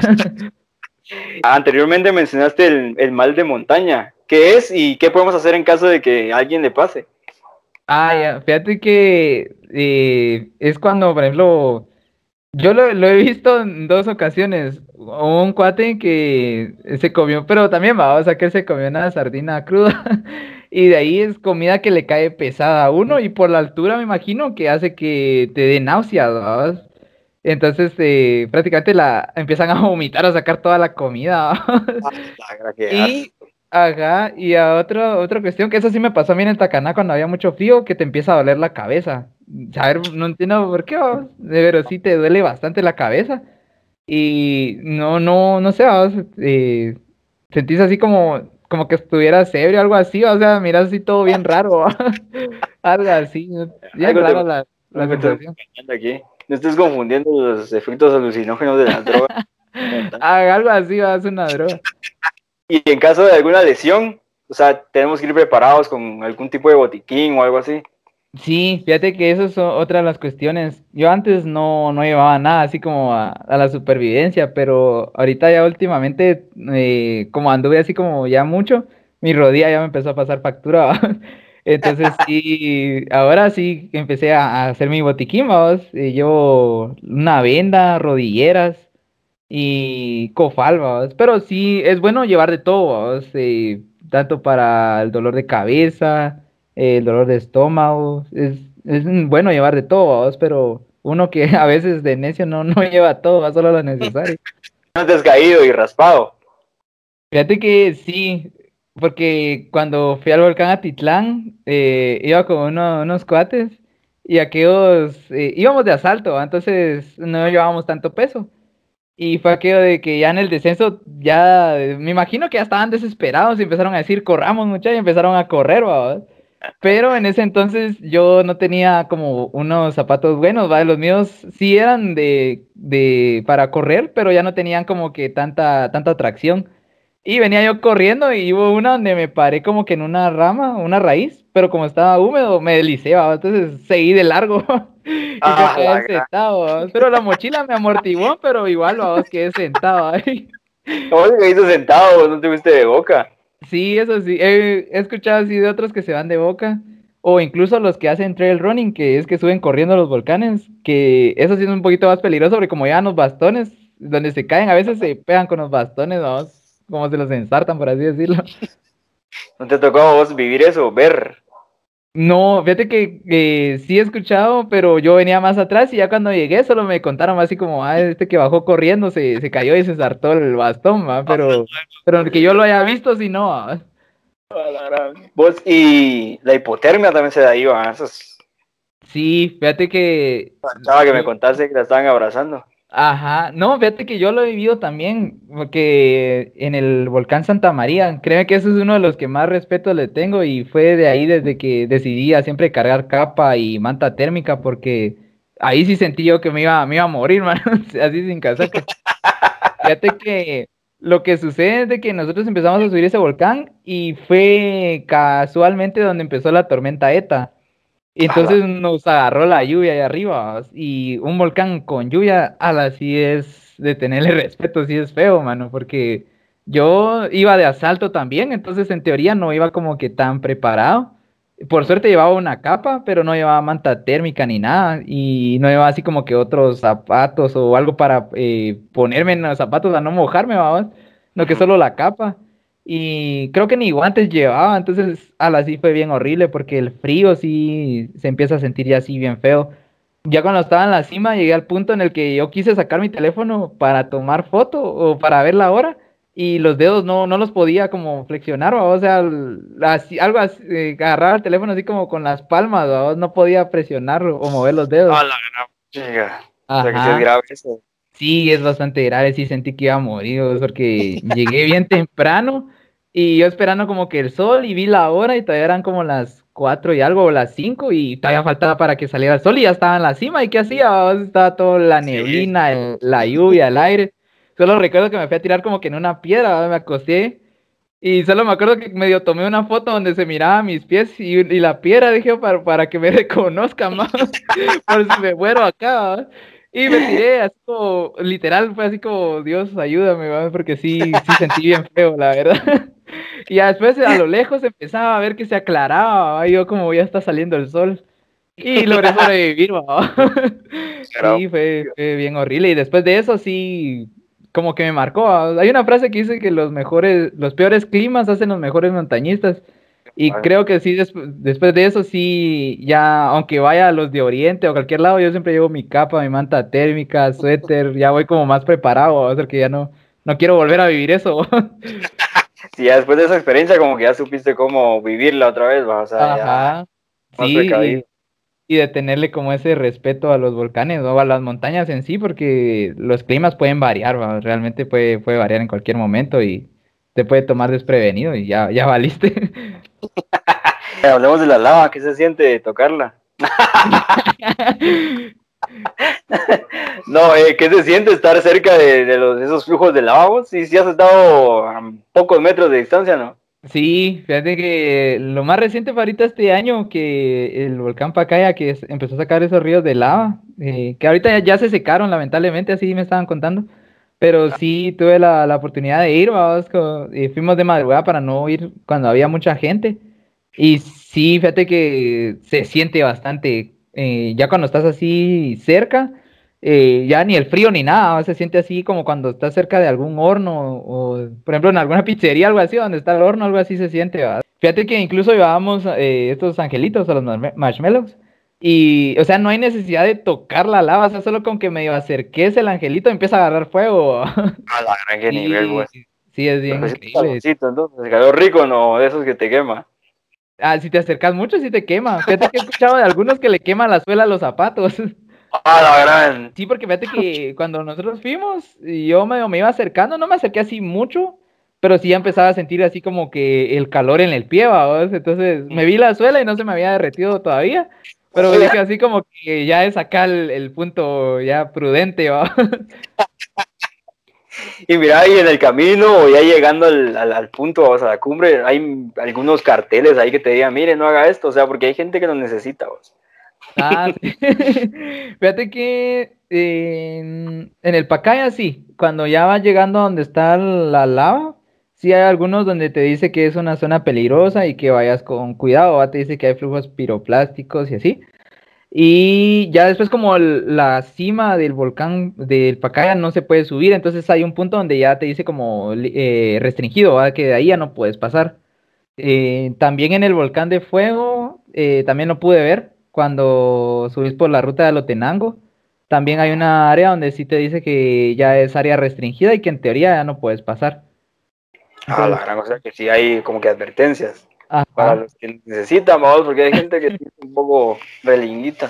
Anteriormente mencionaste el, el mal de montaña. ¿Qué es y qué podemos hacer en caso de que a alguien le pase? Ah, ya, fíjate que eh, es cuando, por ejemplo, yo lo, lo he visto en dos ocasiones. Un cuate que se comió, pero también va, o sea, que se comió una sardina cruda. Y de ahí es comida que le cae pesada a uno y por la altura me imagino que hace que te dé náuseas, ¿va? Entonces eh, prácticamente la empiezan a vomitar, a sacar toda la comida. ¿va? Y, ajá, y a otro, otra cuestión, que eso sí me pasó a mí en el Tacaná cuando había mucho frío, que te empieza a doler la cabeza. Saber, no entiendo por qué, ¿va? pero sí te duele bastante la cabeza. Y no, no, no sé. Eh, sentís así como, como que estuvieras ebrio, algo así, o sea, miras así todo bien raro, algo así, bien Algo te- la, la. Aquí. No estés confundiendo los efectos alucinógenos de las drogas. Ah, algo así, ¿va? es una droga. Y en caso de alguna lesión, o sea, tenemos que ir preparados con algún tipo de botiquín o algo así. Sí, fíjate que eso es otra de las cuestiones. Yo antes no, no llevaba nada así como a, a la supervivencia, pero ahorita ya últimamente, eh, como anduve así como ya mucho, mi rodilla ya me empezó a pasar factura. Entonces sí, ahora sí empecé a, a hacer mi botiquín, vamos. Eh, llevo una venda, rodilleras y cofal, vamos. Pero sí, es bueno llevar de todo, eh, tanto para el dolor de cabeza, el dolor de estómago. Es, es bueno llevar de todo, vamos, pero uno que a veces de necio no, no lleva todo, va solo lo necesario. No te has caído y raspado. Fíjate que sí, porque cuando fui al volcán Atitlán, eh, iba con uno- unos cuates y aquellos eh, íbamos de asalto, entonces no llevábamos tanto peso. Y fue aquello de que ya en el descenso, ya eh, me imagino que ya estaban desesperados y empezaron a decir, corramos muchachos, y empezaron a correr, ¿va? Pero en ese entonces yo no tenía como unos zapatos buenos, ¿va? Los míos sí eran de, de para correr, pero ya no tenían como que tanta, tanta tracción. Y venía yo corriendo y hubo una donde me paré como que en una rama, una raíz, pero como estaba húmedo, me deslicé, ¿va? entonces seguí de largo y Ah, quedé sentado, ¿va? pero la mochila me amortiguó, pero igual, vamos, quedé sentado ahí. ¿Cómo te caíste sentado? ¿No te fuiste de boca? Sí, eso sí, he, he escuchado así de otros que se van de boca, o incluso los que hacen trail running, que es que suben corriendo a los volcanes, que eso sí es un poquito más peligroso, porque como llevan los bastones, donde se caen, a veces se pegan con los bastones, vamos, como se los ensartan, por así decirlo. ¿No te tocó a vos vivir eso? Ver. No, fíjate que, que sí he escuchado, pero yo venía más atrás y ya cuando llegué solo me contaron así como, ah, este que bajó corriendo se, se cayó y se saltó el bastón, ¿va? Pero, pero que yo lo haya visto, sí no, Vos, y la hipotermia también se da ahí, va. Esa es Sí, fíjate que... chava que me contaste que la estaban abrazando. Ajá, no, fíjate que yo lo he vivido también, porque en el volcán Santa María, créeme que ese es uno de los que más respeto le tengo y fue de ahí desde que decidí a siempre cargar capa y manta térmica, porque ahí sí sentí yo que me iba, me iba a morir, mano, así sin casaca. Fíjate que lo que sucede es de que nosotros empezamos a subir ese volcán y fue casualmente donde empezó la tormenta ETA. Entonces nos agarró la lluvia ahí arriba. Y un volcán con lluvia, ala, sí es de tenerle respeto, sí es feo, mano, porque yo iba de asalto también, entonces en teoría no iba como que tan preparado. Por suerte llevaba una capa, pero no llevaba manta térmica ni nada. Y no llevaba así como que otros zapatos o algo para eh, ponerme en los zapatos a no mojarme, vamos. No que solo la capa. Y creo que ni guantes llevaba, entonces ala, sí fue bien horrible porque el frío sí se empieza a sentir ya así bien feo. Ya cuando estaba en la cima llegué al punto en el que yo quise sacar mi teléfono para tomar foto o para ver la hora y los dedos no, no los podía como flexionar, ¿va? o sea, así, algo así, eh, agarrar el teléfono así como con las palmas, ¿va? no podía presionarlo o mover los dedos. A la gran. O sea que Ajá. es grave eso. Sí, es bastante grave, sí sentí que iba a morir, porque llegué bien temprano y yo esperando como que el sol y vi la hora y todavía eran como las 4 y algo o las 5 y todavía faltaba para que saliera el sol y ya estaba en la cima y ¿qué hacía? Estaba toda la Sí. neblina, el- la lluvia, el aire. Solo recuerdo que me fui a tirar como que en una piedra, me acosté y solo me acuerdo que medio tomé una foto donde se miraba mis pies y, y la piedra, dije, para, para que me reconozcan más, por si me muero acá, ¿va? Y me tiré así como, literal, fue así como, Dios, ayúdame, ¿va? porque sí, sí sentí bien feo, la verdad. Y después a lo lejos empezaba a ver que se aclaraba, yo como ya está saliendo el sol. Y logré sobrevivir. Pero- Sí, fue, fue bien horrible. Y después de eso sí, como que me marcó. Hay una frase que dice que los mejores, los peores climas hacen los mejores montañistas. Y creo que sí, despu- después de eso sí, ya, aunque vaya a los de Oriente o cualquier lado, yo siempre llevo mi capa, mi manta térmica, suéter, ya voy como más preparado, ¿va? porque ya no, no quiero volver a vivir eso. Sí, ya después de esa experiencia como que ya supiste cómo vivirla otra vez, va. O sea, Ajá. Sí, y, y de tenerle como ese respeto a los volcanes o a las montañas en sí, porque los climas pueden variar, ¿va? realmente puede, puede variar en cualquier momento y te puede tomar desprevenido y ya, ya valiste. Hablemos de la lava, ¿qué se siente tocarla? No, eh, ¿qué se siente estar cerca de, de los, esos flujos de lava? vos? Sí, sí has estado a pocos metros de distancia, ¿no? Sí, fíjate que lo más reciente fue ahorita este año que el volcán Pacaya que es- empezó a sacar esos ríos de lava, eh, que ahorita ya, ya se secaron lamentablemente, así me estaban contando, pero sí tuve la, la oportunidad de ir, vamos, y fuimos de madrugada para no ir cuando había mucha gente, y sí, fíjate que se siente bastante, eh, ya cuando estás así cerca, eh, ya ni el frío ni nada, se siente así como cuando estás cerca de algún horno o, por ejemplo, en alguna pizzería, algo así, donde está el horno, algo así se siente. ¿va? Fíjate que incluso llevábamos eh, estos angelitos a los marshmallows y, o sea, no hay necesidad de tocar la lava, o sea, solo con que medio acerques el angelito empieza a agarrar fuego. A la gran nivel, pues. sí, es bien increíble. entonces, calor rico, no, de esos que te quema. Ah, si te acercas mucho, sí te quema. Fíjate que he escuchado de algunos que le queman la suela a los zapatos. A la gran. Sí, porque fíjate que cuando nosotros fuimos, yo me, me iba acercando, no me acerqué así mucho, pero sí ya empezaba a sentir así como que el calor en el pie, ¿va? Entonces me vi la suela y no se me había derretido todavía, pero dije así como que ya es acá el, el punto ya prudente, ¿va? Y mira, ahí en el camino o ya llegando al, al, al punto, o sea, a la cumbre, hay algunos carteles ahí que te digan, mire, no haga esto, o sea, porque hay gente que lo necesita, vos. Ah, sí. Fíjate que en, en el Pacaya sí, cuando ya vas llegando a donde está la lava, sí hay algunos donde te dice que es una zona peligrosa y que vayas con cuidado, ¿va? te dice que hay flujos piroplásticos y así. Y ya después como el- la cima del volcán del Pacaya no se puede subir, entonces hay un punto donde ya te dice como eh, restringido, ¿va? que de ahí ya no puedes pasar. Eh, también en el volcán de fuego, eh, también lo pude ver cuando subís por la ruta de Alotenango. También hay una área donde sí te dice que ya es área restringida y que en teoría ya no puedes pasar. Ah, la gran, o sea que sí hay como que advertencias Ajá, para los que necesitan, vamos, porque hay gente que es un poco relinguita.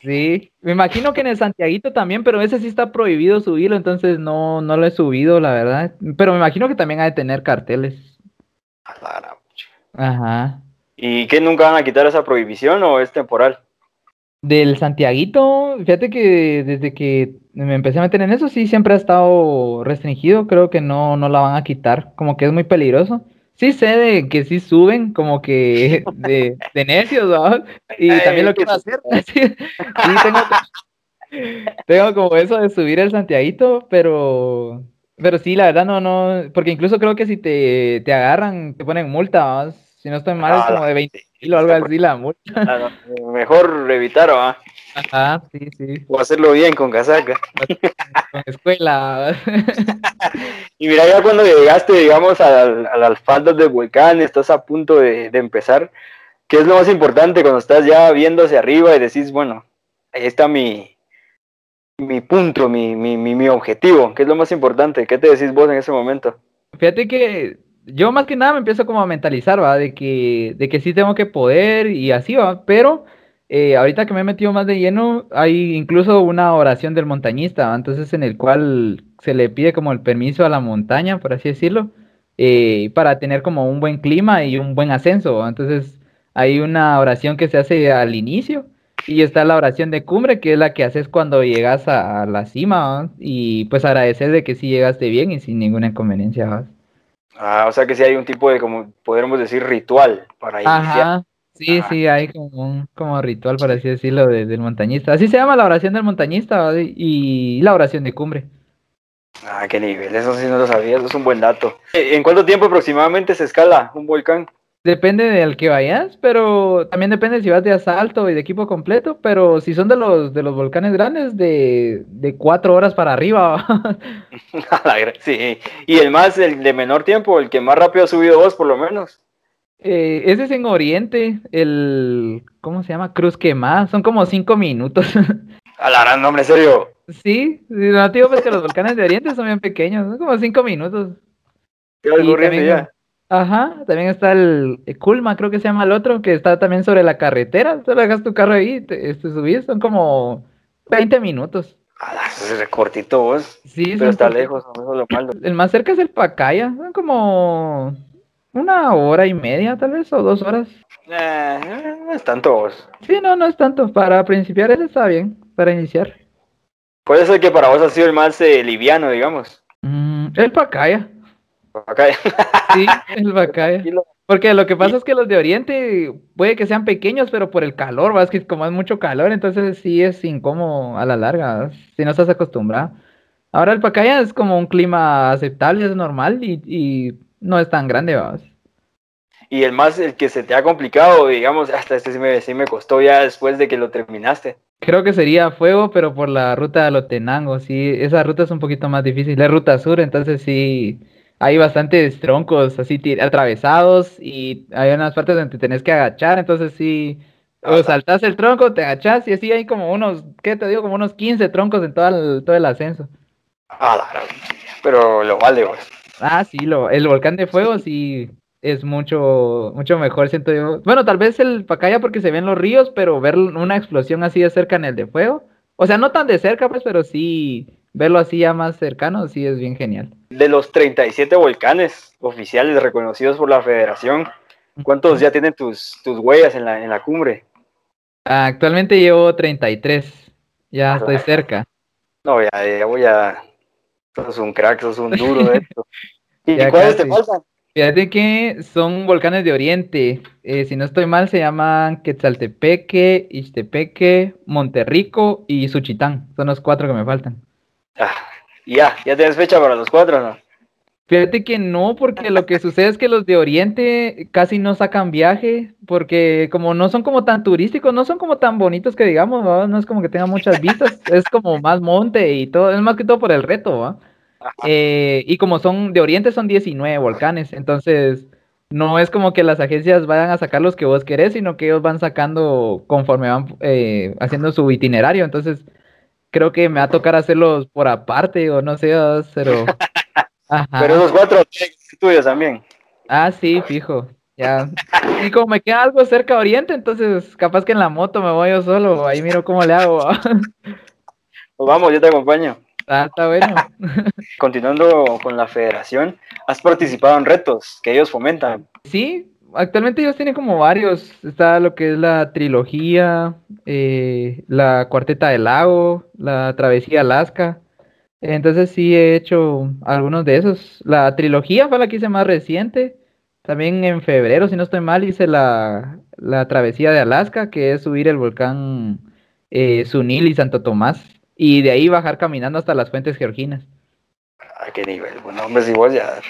sí. Me imagino que en el Santiaguito también, pero ese sí está prohibido subirlo, entonces no, no lo he subido, la verdad. Pero me imagino que también ha de tener carteles. Ajá. ¿Y qué nunca van a quitar esa prohibición o es temporal? Del Santiaguito, fíjate que desde que me empecé a meter en eso, sí, siempre ha estado restringido. Creo que no, no la van a quitar, como que es muy peligroso. Sí sé de que sí suben, como que de, de necios, ¿verdad? Y también lo quiero hacer. Sí, tengo, tengo como eso de subir el Santiaguito, pero, pero sí, la verdad no, no, porque incluso creo que si te, te agarran, te ponen multa, ¿verdad? Si no estoy mal, es Ah, como de 20 mil o algo así la multa. Ah, no, Mejor evitar, ¿va? Ajá, sí, sí. O hacerlo bien con casaca. Con escuela. Y mira, ya cuando llegaste, digamos, a, las faldas del volcán, estás a punto de, de empezar, ¿qué es lo más importante cuando estás ya viendo hacia arriba y decís, bueno, ahí está mi, mi punto, mi, mi, mi, mi objetivo? ¿Qué es lo más importante? ¿Qué te decís vos en ese momento? Fíjate que yo más que nada me empiezo como a mentalizar, ¿va? De que, de que sí tengo que poder y así, ¿va? Pero eh, ahorita que me he metido más de lleno, hay incluso una oración del montañista. Entonces en el cual se le pide como el permiso a la montaña, por así decirlo, eh, para tener como un buen clima y un buen ascenso. Entonces hay una oración que se hace al inicio y está la oración de cumbre, que es la que haces cuando llegas a, a la cima, ¿va? Y pues agradecer de que sí llegaste bien y sin ninguna inconveniencia, ¿va? Ah, o sea que sí hay un tipo de, como podríamos decir, ritual para iniciar. Sí, Ajá. sí, hay como un como ritual, por así decirlo, de- del montañista. Así se llama la oración del montañista y la oración de cumbre. Ah, qué nivel, eso sí no lo sabía, eso es un buen dato. ¿En cuánto tiempo aproximadamente se escala un volcán? Depende del que vayas, pero también depende si vas de asalto y de equipo completo, pero si son de los de los volcanes grandes, de, de cuatro horas para arriba. Sí, y el más, el de menor tiempo, el que más rápido ha subido vos, por lo menos. Eh, ese es en Oriente, el, ¿cómo se llama? Cruz Quemada, son como cinco minutos. A la gran nombre, en serio. Sí, no te digo pues que los volcanes de Oriente son bien pequeños, son como cinco minutos. ¿Qué también- ya? Ajá, también está el el Kulma, creo que se llama el otro, que está también sobre la carretera. Solo dejas tu carro ahí, te, te subís, son como 20 minutos. A la, eso es cortito vos. Sí, Pero está lejos, no eso es lo malo. El más cerca es el Pacaya, son como una hora y media, tal vez, o dos horas. Eh, no es tanto. Sí, no, no es tanto. Para principiar, ese está bien, para iniciar. Puede ser que para vos ha sido el más eh, liviano, digamos. Mm, el Pacaya, Acá, sí, el Pacaya. Porque lo que pasa es que los de Oriente puede que sean pequeños, pero por el calor, ¿va? es que como es mucho calor, entonces sí es incómodo a la larga, ¿va? si no estás acostumbrado. Ahora el Pacaya es como un clima aceptable, es normal y, y no es tan grande, ¿va? Y el más, el que se te ha complicado, digamos, hasta este sí me, sí me costó ya después de que lo terminaste. Creo que sería fuego, pero por la ruta de Lotenango, sí, esa ruta es un poquito más difícil, es ruta sur, entonces sí, hay bastantes troncos así atravesados y hay unas partes donde te tenés que agachar, entonces sí, o saltás el tronco, te agachás y así hay como unos, ¿qué te digo? Como unos 15 troncos en todo el, todo el ascenso. A la gran- Pero lo vale vos. Ah, sí, lo, el volcán de fuego sí es mucho, mucho mejor, siento yo. Bueno, tal vez el Pacaya porque se ven los ríos, pero ver una explosión así de cerca en el de fuego, o sea, no tan de cerca, pues, pero sí verlo así ya más cercano, sí es bien genial. De los 37 volcanes oficiales reconocidos por la federación, ¿cuántos ya tienen tus, tus huellas en la, en la cumbre? Actualmente llevo 33, ya estoy cerca. No, ya, ya voy a... Sos un crack, sos un duro de esto. ¿Y Ya cuáles te casi. faltan? Fíjate que son volcanes de Oriente. eh, si no estoy mal, se llaman Quetzaltepeque, Ixtepeque, Monterrico y Suchitán. Son los cuatro que me faltan. Ah, ya, ya tienes fecha para los cuatro, ¿no? Fíjate que no, porque lo que sucede es que los de Oriente casi no sacan viaje, porque como no son como tan turísticos, no son como tan bonitos que digamos, ¿va? No es como que tengan muchas vistas, es como más monte y todo, es más que todo por el reto, ¿va? Eh, y como son de Oriente son 19 volcanes, entonces no es como que las agencias vayan a sacar los que vos querés, sino que ellos van sacando conforme van eh, haciendo su itinerario, entonces creo que me va a tocar hacerlos por aparte o no sé, pero... Ajá. Pero esos cuatro tuyos también. Ah, sí, fijo. Ya. Y como me queda algo cerca Oriente, entonces capaz que en la moto me voy yo solo. Ahí miro cómo le hago. Pues vamos, yo te acompaño. Ah, está bueno. Continuando con la federación, has participado en retos que ellos fomentan. Sí, actualmente ellos tienen como varios. Está lo que es la trilogía, eh, la cuarteta del lago, la travesía Alaska. Entonces sí he hecho algunos de esos. La trilogía fue la que hice más reciente. También en febrero, si no estoy mal, hice la, la travesía de Alaska, que es subir el volcán eh, Sunil y Santo Tomás. Y de ahí bajar caminando hasta las fuentes georginas. ¿A qué nivel? Bueno, hombre, si vos ya.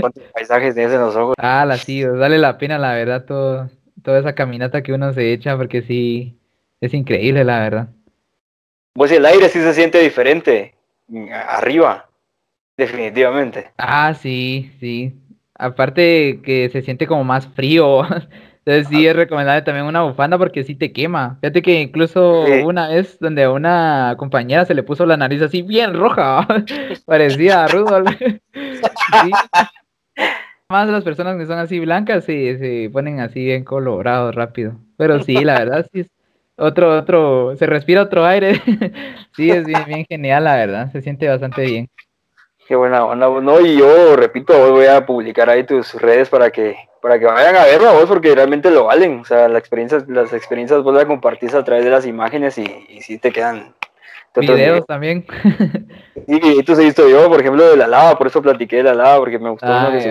¿Cuántos paisajes tienes en los ojos? Ah, la sí, vale la pena, la verdad, todo, toda esa caminata que uno se echa, porque sí, es increíble, la verdad. Pues el aire sí se siente diferente. Arriba. Definitivamente. Ah, sí, sí. Aparte que se siente como más frío. Entonces sí es recomendable también una bufanda porque sí te quema. Fíjate que incluso Sí. una vez donde a una compañera se le puso la nariz así bien roja. Parecía a Rudolf. Sí. Más las personas que son así blancas se, se ponen así bien colorados rápido. Pero sí, la verdad sí es otro, otro, se respira otro aire. Sí, es bien, bien genial, la verdad. Se siente bastante bien. Qué buena onda. No, y yo repito, hoy voy a publicar ahí tus redes para que, para que vayan a verlo vos, porque realmente lo valen. O sea, la experiencia, las experiencias vos las compartís a través de las imágenes y, y sí te quedan. te Videos también. nivel. Y videitos he visto yo, por ejemplo, de la lava, por eso platiqué de la lava, porque me gustó Ah, uno que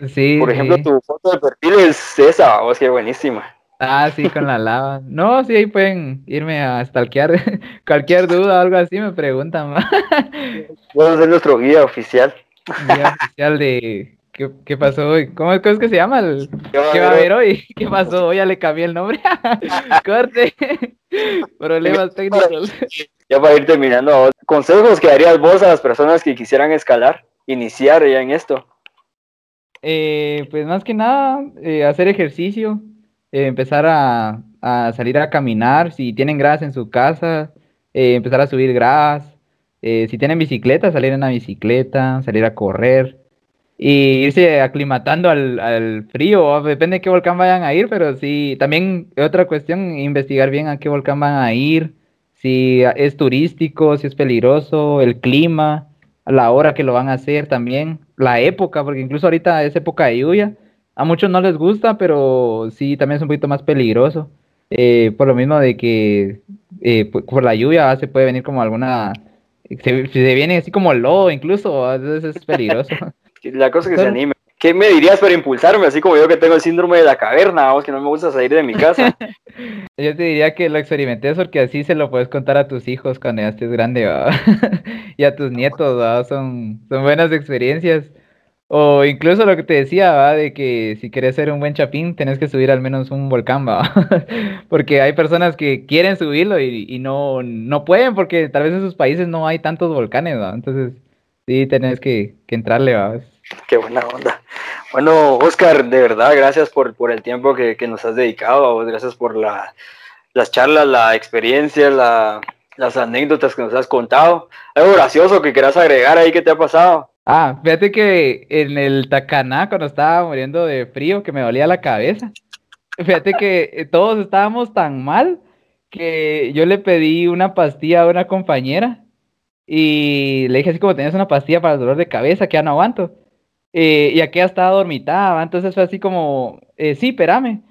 de- Sí, Por ejemplo, sí. tu foto de perfil es esa, vos, qué buenísima. Ah, sí, con la lava. No, sí, ahí pueden irme a stalkear. Cualquier duda o algo así me preguntan. Vamos a ser nuestro guía oficial. Guía oficial de qué, qué pasó hoy. ¿Cómo, es que se llama? el- ¿Qué va a ¿Qué va a haber hoy? ¿Qué pasó? Hoy ya le cambié el nombre. Corte. Problemas técnicos. Ya para ir terminando, consejos que darías vos a las personas que quisieran escalar, iniciar ya en esto. Eh, pues más que nada, eh, hacer ejercicio, eh, empezar a, a salir a caminar, si tienen gradas en su casa, eh, empezar a subir gradas, eh, si tienen bicicleta, salir en una bicicleta, salir a correr y irse aclimatando al, al frío, depende de qué volcán vayan a ir, pero sí, también otra cuestión, investigar bien a qué volcán van a ir, si es turístico, si es peligroso, el clima, la hora que lo van a hacer también, la época, porque incluso ahorita es época de lluvia, a muchos no les gusta, pero sí, también es un poquito más peligroso, eh, por lo mismo de que eh, por, la lluvia se puede venir como alguna, se, se viene así como lodo incluso, entonces es peligroso. La cosa es que se anime. ¿Qué me dirías para impulsarme? Así como yo que tengo el síndrome de la caverna, vos que no me gusta salir de mi casa. Yo te diría que lo experimentes porque así se lo puedes contar a tus hijos cuando ya estés grande, y a tus nietos, ¿va? Son, son buenas experiencias. O incluso lo que te decía, ¿va? De que si quieres ser un buen chapín, tenés que subir al menos un volcán, ¿va? porque hay personas que quieren subirlo y, y no, no pueden porque tal vez en sus países no hay tantos volcanes, ¿va? Entonces, sí, tenés que, que entrarle, ¿va? Qué buena onda. Bueno, Oscar, de verdad, gracias por, por el tiempo que, que nos has dedicado, gracias por la, las charlas, la experiencia, la, las anécdotas que nos has contado. Algo gracioso que quieras agregar ahí que te ha pasado. Ah, fíjate que en el Tacaná, cuando estaba muriendo de frío, que me dolía la cabeza, fíjate que eh, todos estábamos tan mal que yo le pedí una pastilla a una compañera y le dije así como tenías una pastilla para el dolor de cabeza, que ya no aguanto. Eh, y aquella estaba dormitada, entonces fue así como, eh, sí, espérame.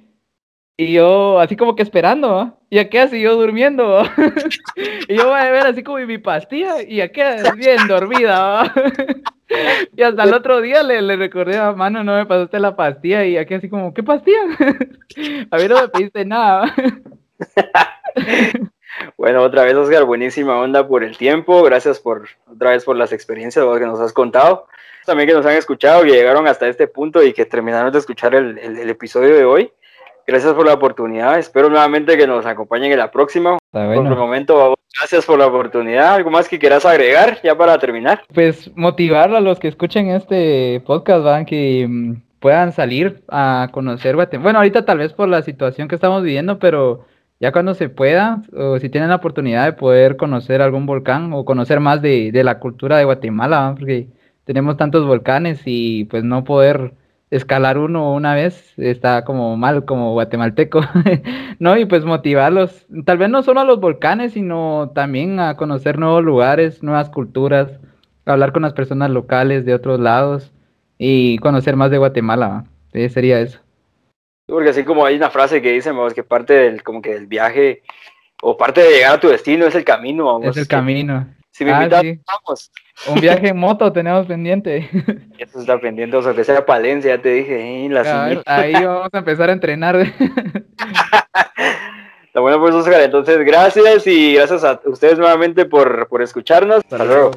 Y yo así como que esperando, ¿va? y aquella siguió durmiendo. y yo voy a ver así como mi pastilla y aquella bien dormida. Y hasta el otro día le, le recordé a mano, no me pasaste la pastilla y aquí así como, ¿qué pastilla? A mí no me pediste nada. Bueno, otra vez, Oscar, buenísima onda por el tiempo. Gracias por otra vez por las experiencias que nos has contado. También que nos han escuchado, que llegaron hasta este punto y que terminaron de escuchar el- el episodio de hoy. Gracias por la oportunidad. Espero nuevamente que nos acompañen en la próxima. Está Por el bueno. momento, gracias por la oportunidad. ¿Algo más que quieras agregar ya para terminar? Pues motivar a los que escuchen este podcast, van que mm, puedan salir a conocer Guatemala. Bueno, ahorita tal vez por la situación que estamos viviendo, pero ya cuando se pueda, o si tienen la oportunidad de poder conocer algún volcán o conocer más de, de la cultura de Guatemala, porque tenemos tantos volcanes y pues no poder escalar uno una vez está como mal como guatemalteco, ¿no? Y pues motivarlos, tal vez no solo a los volcanes, sino también a conocer nuevos lugares, nuevas culturas, hablar con las personas locales de otros lados y conocer más de Guatemala, ¿va? sería eso. Porque así como hay una frase que dice, vamos, que parte del, como que del viaje o parte de llegar a tu destino es el camino, vamos. Es el camino. Si me Ah, invitas, sí. vamos. Un viaje en moto tenemos pendiente. Eso está pendiente, o sea, que sea Palencia, ya te dije, eh, la ahí vamos a empezar a entrenar. Está bueno, pues, Oscar. Entonces, gracias y gracias a ustedes nuevamente por, por escucharnos. Hasta luego.